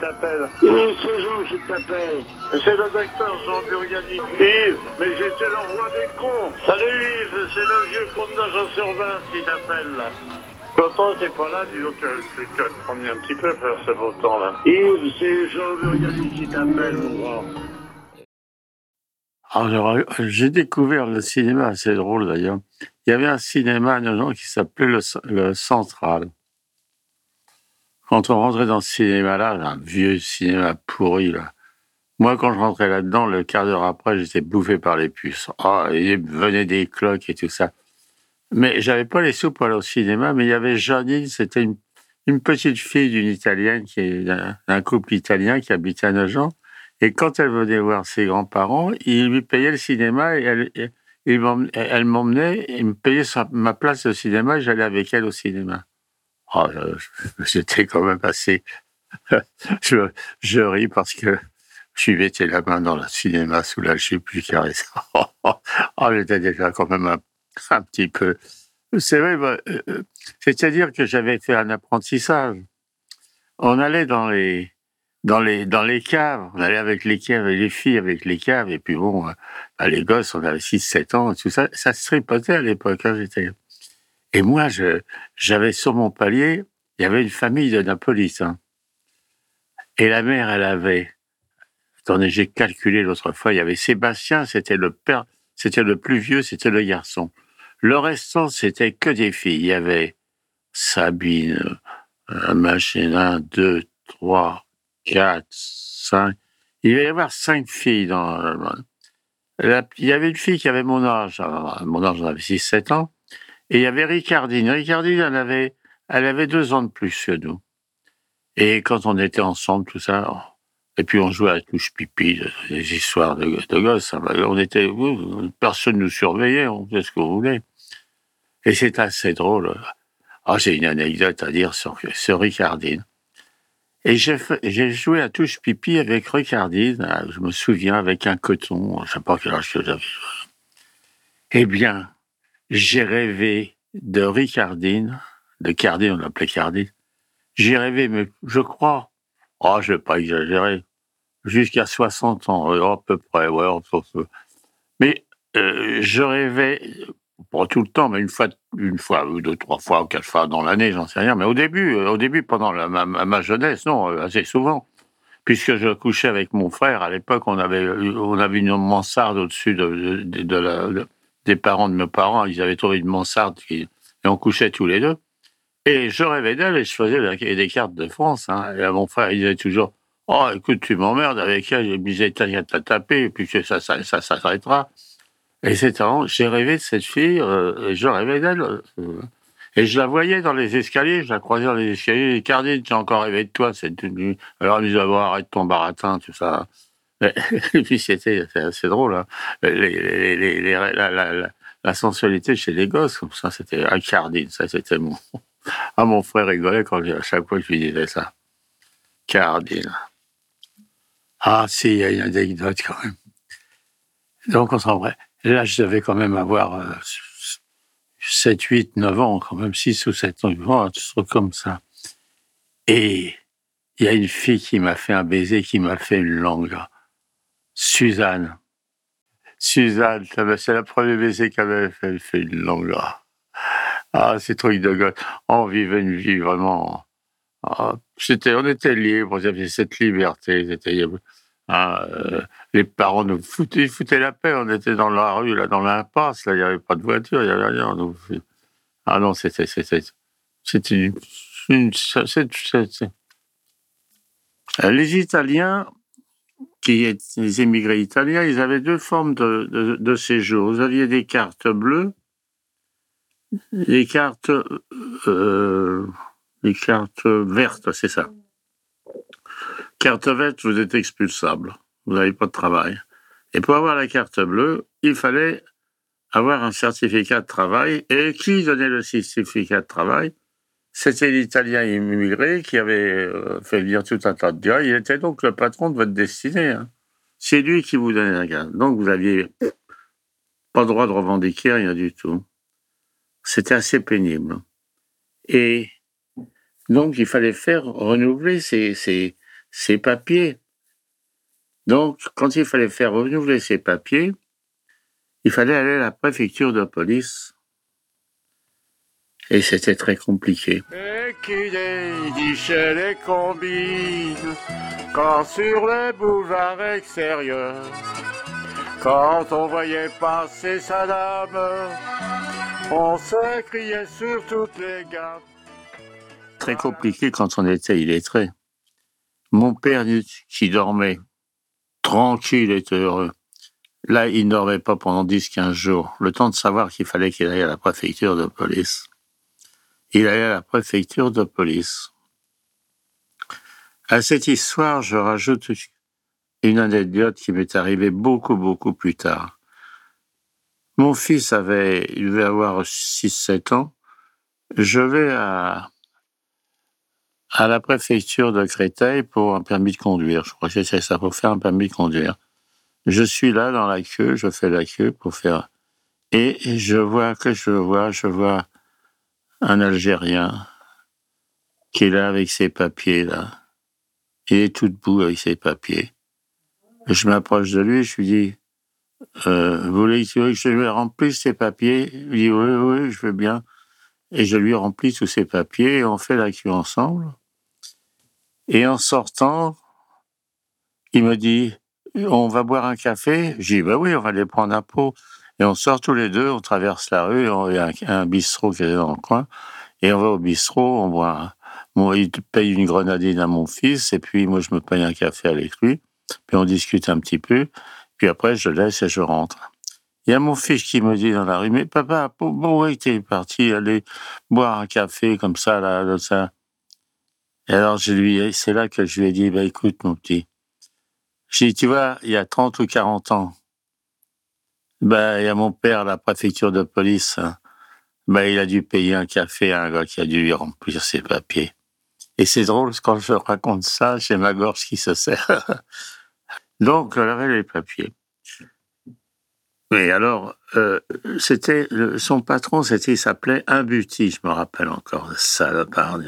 T'appelle. Yves, c'est Jean qui t'appelle. C'est le docteur Jean Burgani. Yves, mais j'étais le roi des cons. Salut Yves, c'est le vieux comte de Jean sur 20 qui t'appelle là. Tonton, t'es pas là, dis donc, euh, tu te promener un petit peu faire ce beau temps là. Yves, c'est Jean Burgani qui t'appelle, mon grand. Alors, euh, j'ai découvert le cinéma, assez drôle d'ailleurs. Il y avait un cinéma à Nogent qui s'appelait le, le Central. Quand on rentrait dans ce cinéma-là, un vieux cinéma pourri, là. Moi, quand je rentrais là-dedans, le quart d'heure après, j'étais bouffé par les puces. Ah, il venait des cloques et tout ça. Mais j'avais pas les sous pour aller au cinéma, mais il y avait Janine, c'était une, petite fille d'une Italienne, d'un couple italien qui habitait à Nogent. Et quand elle venait voir ses grands-parents, ils lui payaient le cinéma et elle, ils m'emmenait et me payait sa- ma place de cinéma et j'allais avec elle au cinéma. Oh, J'étais quand même assez... je, je ris parce que je lui mettais la main dans le cinéma sous la jupe, lui caressais. Oh, j'étais déjà quand même un, un petit peu... C'est vrai, bah, euh, euh, c'est-à-dire que j'avais fait un apprentissage. On allait dans les dans les dans les caves. On allait avec les caves et les filles avec les caves. Et puis bon, euh, bah, les gosses, on avait 6-7 ans, et tout ça. Ça se tripotait à l'époque. Hein, j'étais... Et moi, j'avais sur mon palier, il y avait une famille de napolitains. Et la mère, elle avait... Attendez, j'ai calculé l'autre fois. Il y avait Sébastien, c'était le père, c'était le plus vieux, c'était le garçon. Le restant, c'était que des filles. Il y avait Sabine, euh, machin, un, deux, trois, quatre, cinq. Il va y avoir cinq filles dans. la- il y avait une fille qui avait mon âge. mon âge, j'en avais 6, 7 ans. Et il y avait Ricardine. Ricardine, elle avait, elle avait deux ans de plus que nous. Et quand on était ensemble, tout ça, et puis on jouait à touche pipi, des histoires de, de gosses. hein. On était, personne nous surveillait, on faisait ce qu'on voulait. Et c'est assez drôle. Ah, j'ai une anecdote à dire sur, Ricardine. Et j'ai joué à touche pipi avec Ricardine, euh, je me souviens, avec un coton, je sais pas quel âge que j'avais. Eh bien, j'ai rêvé de Ricardine, de Cardine, on l'appelait Cardine. J'ai rêvé, mais je crois, oh, je vais pas exagérer, jusqu'à 60 ans, euh, à peu près, ouais. Mais euh, je rêvais, pas tout le temps, mais une fois, une fois, ou deux, trois fois, ou quatre fois dans l'année, j'en sais rien. Mais au début, euh, au début, pendant ma, jeunesse, non, assez souvent, puisque je couchais avec mon frère. À l'époque, on avait, on avait une mansarde au-dessus de, de- la- des parents de mes parents. Ils avaient trouvé une mansarde et on couchait tous les deux. Et je rêvais d'elle et je faisais la- des cartes de France. Hein. Et mon frère, il disait toujours, oh, écoute, tu m'emmerdes avec elle. Je me disais, t'as t'as tapé, et puis ça, ça, ça, ça s'arrêtera. Et c'était vraiment- j'ai rêvé de cette fille, euh, et je rêvais d'elle. euh, et je la voyais dans les escaliers, je la croisais dans les escaliers. Et Cardine, as encore rêvé de toi cette nuit. Alors elle me disait, arrête ton baratin, tout ça. Et puis c'était assez drôle. La, sensualité chez les gosses, comme ça, c'était à Cardine. Ça, c'était mon. Ah, mon frère rigolait quand à chaque fois que je lui disais ça. Cardine. Ah, si, il y a une anecdote quand même. Donc, on s'en. Là, je devais quand même avoir euh, 7, 8, 9 ans, quand même 6 ou 7 ans, oh, un truc comme ça. Et il y a une fille qui m'a fait un baiser, qui m'a fait une langue. Suzanne. Suzanne, c'est le premier baiser qu'elle m'avait fait, elle fait une langue. Ah, ces trucs de gosse. On vivait une vie vraiment. ah, c'était, on était y avait cette liberté. Ah, euh, les parents nous foutaient, la paix. On était dans la rue, là, dans l'impasse. Il n'y avait pas de voiture, il n'y avait rien. Ah non, c'était, c'était, une, une- Euh, Les Italiens, qui étaient les émigrés italiens, ils avaient deux formes de, de, de séjour. Vous aviez des cartes bleues, des cartes, euh, des cartes vertes, c'est ça. carte verte, vous êtes expulsable. Vous n'avez pas de travail. Et pour avoir la carte bleue, il fallait avoir un certificat de travail. Et qui donnait le certificat de travail? C'était l'Italien immigré qui avait euh, fait venir tout un tas de gars. Il était donc le patron de votre destinée. Hein. C'est lui qui vous donnait la carte. Donc vous aviez pas droit de revendiquer rien du tout. C'était assez pénible. Et donc il fallait faire renouveler ces, ces papiers. Donc, quand il fallait faire renouveler ces papiers, il fallait aller à la préfecture de police. Et c'était très compliqué. Et les combines quand sur les boulevards extérieurs, quand on voyait passer sa dame, on se criait sur toutes les gammes. Très compliqué quand on était illettré. Mon père qui dormait tranquille était heureux. Là, il ne dormait pas pendant 10-15 jours, le temps de savoir qu'il fallait qu'il aille à la préfecture de police. Il allait à la préfecture de police. À cette histoire, je rajoute une anecdote qui m'est arrivée beaucoup, beaucoup plus tard. Mon fils avait, il devait avoir 6-7 ans. Je vais à, à la préfecture de Créteil pour un permis de conduire. Je crois que c'est ça, pour faire un permis de conduire. Je suis là dans la queue, je fais la queue pour faire. Et je vois que je vois, je vois un Algérien qui est là avec ses papiers, là. Il est tout debout avec ses papiers. Je m'approche de lui, je lui dis, euh, vous voulez que je lui remplisse ses papiers? Il dit, oui, oui, je veux bien. Et je lui remplis tous ses papiers et on fait la queue ensemble. Et en sortant, il me dit, on va boire un café? J'ai dit, bah oui, on va aller prendre un pot. Et on sort tous les deux, on traverse la rue, il y a un, bistrot qui est dans le coin, et on va au bistrot, on boit. Bon, il paye une grenadine à mon fils, et puis moi je me paye un café avec lui, puis on discute un petit peu, puis après je laisse et je rentre. Il y a mon fils qui me dit dans la rue, mais papa, bon, ouais, t'es parti aller boire un café comme ça, là, là, ça? Et alors, je lui, c'est là que je lui ai dit, bah, écoute, mon petit. J'ai dit, tu vois, il y a 30 ou 40 ans, bah, il y a mon père la préfecture de police. Bah, il a dû payer un café à un gars qui a dû lui remplir ses papiers. Et c'est drôle, quand je raconte ça, j'ai ma gorge qui se serre. Donc, j'avais les papiers. Mais alors, euh, c'était son patron, c'était, il s'appelait Imbuti, je me rappelle encore, salopard.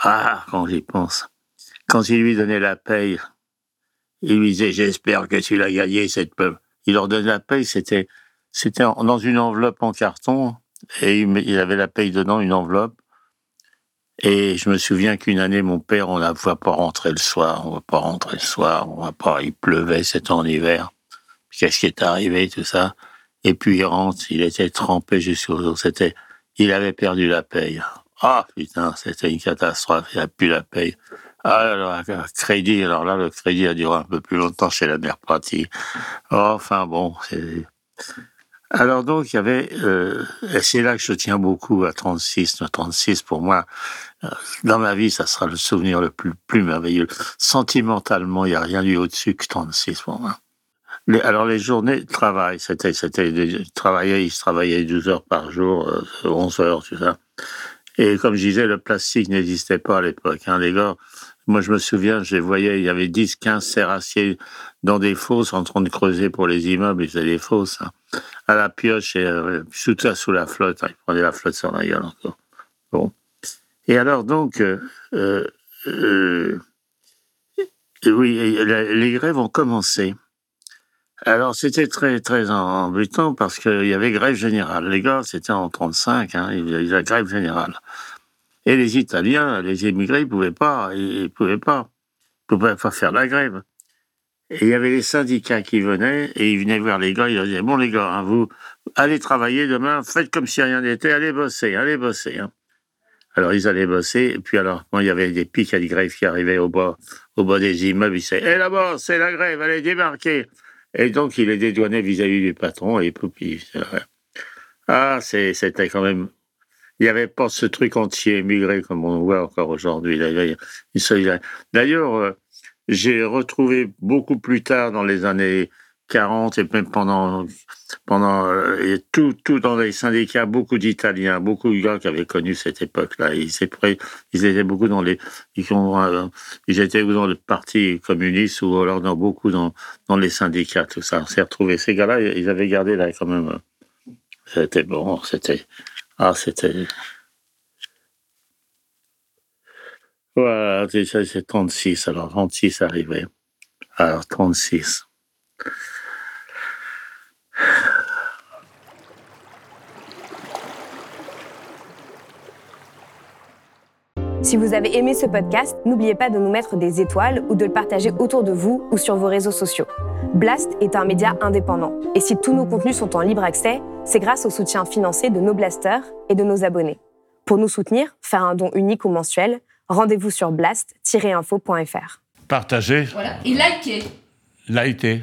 Ah, quand j'y pense. Quand il lui donnait la paye, il lui disait, j'espère que tu l'as gagné, cette peuple. Il leur donnait la paye, c'était, c'était dans une enveloppe en carton, et il avait la paye dedans, une enveloppe. Et je me souviens qu'une année, mon père, on ne va pas rentrer le soir, on va pas rentrer le soir, on pas, il pleuvait, c'était en hiver. Qu'est-ce qui est arrivé, tout ça? Et puis il rentre, il était trempé jusqu'au c'était, il avait perdu la paye. Ah, putain, c'était une catastrophe, il n'a plus la paye. Ah, alors, crédit, alors là, le crédit a duré un peu plus longtemps chez la mère pratique. Enfin bon. Alors donc, il y avait, euh, et c'est là que je tiens beaucoup à 36. 36, pour moi, euh, dans ma vie, ça sera le souvenir le plus, plus merveilleux. Sentimentalement, il n'y a rien eu au-dessus que 36 pour moi. alors les journées de travail, c'était, c'était, travailler, ils travaillaient 12 heures par jour, 11 euh, heures, tout ça. Et comme je disais, le plastique n'existait pas à l'époque. Hein, les gars, moi je me souviens, je les voyais, il y avait 10, 15 serrassiers dans des fosses en train de creuser pour les immeubles, ils faisaient des fosses. Hein, à la pioche et euh, tout ça sous la flotte. Hein, ils prenaient la flotte sur la gueule encore. Bon. Et alors donc, euh, euh, oui, les grèves ont commencé. Alors, c'était très, très embêtant parce qu'il y avait grève générale. Les gars, c'était en 35, hein, il y avait grève générale. Et les Italiens, les émigrés, ils pouvaient pas, ils pouvaient pas, pouvaient pas faire la grève. Et il y avait les syndicats qui venaient et ils venaient voir les gars, ils leur disaient, bon les gars, hein, vous allez travailler demain, faites comme si rien n'était, allez bosser, allez bosser. Hein. Alors ils allaient bosser, et puis alors, il y avait des pics à des grèves qui arrivaient au bas, au bas des immeubles, ils disaient, hé là-bas, c'est la grève, allez débarquer. Et donc, il est dédouané vis-à-vis du patron et puis, ah, c'était quand même, il n'y avait pas ce truc anti-émigré comme on voit encore aujourd'hui. D'ailleurs, euh, j'ai retrouvé beaucoup plus tard dans les années 40 et même pendant pendant euh, tout tout dans les syndicats beaucoup d'Italiens beaucoup de gars qui avaient connu cette époque-là. Ils étaient beaucoup dans les ils, euh, dans le parti communiste ou alors dans beaucoup dans dans les syndicats tout ça. On s'est retrouvé ces gars-là ils avaient gardé là quand même c'était bon c'était ah c'était voilà c'est 36 alors 36 arrivé alors 36 Si vous avez aimé ce podcast, n'oubliez pas de nous mettre des étoiles ou de le partager autour de vous ou sur vos réseaux sociaux. Blast est un média indépendant. Et si tous nos contenus sont en libre accès, c'est grâce au soutien financier de nos blasters et de nos abonnés. Pour nous soutenir, faire un don unique ou mensuel, rendez-vous sur blast-info.fr. Partagez. Voilà. Et likez. Likez.